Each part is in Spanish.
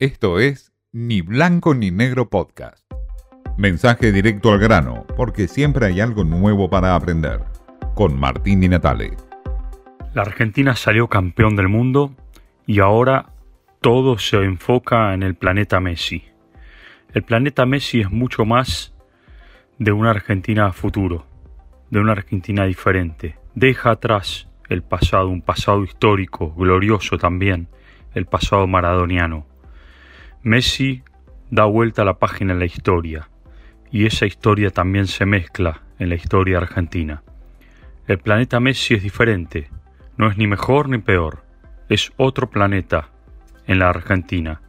Esto es Ni Blanco ni Negro Podcast. Mensaje directo al grano, porque siempre hay algo nuevo para aprender. Con Martín Di Natale. La Argentina salió campeón del mundo y ahora todo se enfoca en el planeta Messi. El planeta Messi es mucho más de una Argentina futuro, de una Argentina diferente. Deja atrás el pasado, un pasado histórico, glorioso también, el pasado maradoniano. Messi da vuelta a la página en la historia, y esa historia también se mezcla en la historia argentina. El planeta Messi es diferente, no es ni mejor ni peor, es otro planeta en la Argentina.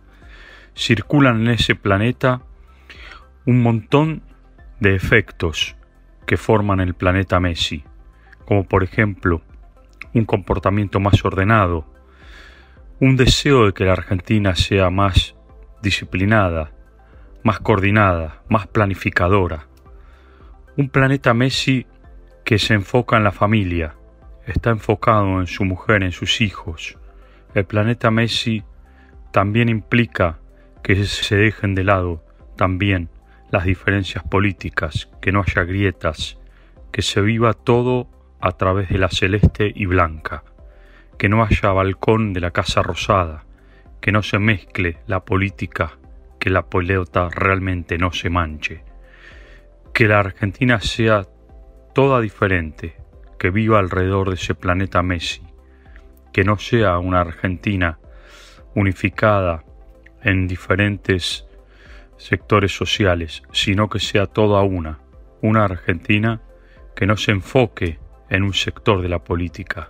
Circulan en ese planeta un montón de efectos que forman el planeta Messi, como por ejemplo un comportamiento más ordenado, un deseo de que la Argentina sea más disciplinada, más coordinada, más planificadora. Un planeta Messi que se enfoca en la familia, está enfocado en su mujer, en sus hijos. El planeta Messi también implica que se dejen de lado también las diferencias políticas, que no haya grietas, que se viva todo a través de la celeste y blanca, que no haya balcón de la Casa Rosada, que no se mezcle la política, que la pelota realmente no se manche, que la Argentina sea toda diferente, que viva alrededor de ese planeta Messi, que no sea una Argentina unificada en diferentes sectores sociales, sino que sea toda una, una Argentina que no se enfoque en un sector de la política.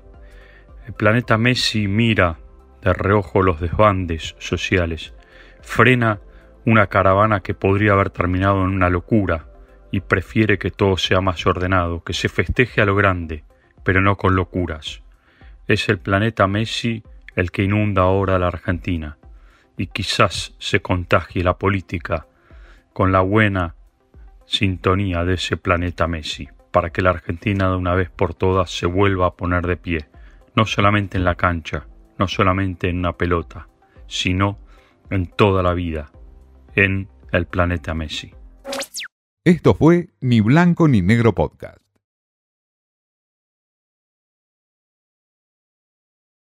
El planeta Messi mira de reojo los desbandes sociales, frena una caravana que podría haber terminado en una locura y prefiere que todo sea más ordenado, que se festeje a lo grande, pero no con locuras. Es el planeta Messi el que inunda ahora la Argentina y quizás se contagie la política con la buena sintonía de ese planeta Messi para que la Argentina de una vez por todas se vuelva a poner de pie, no solamente en la cancha, no solamente en una pelota, sino en toda la vida, en el planeta Messi. Esto fue Ni Blanco ni Negro Podcast.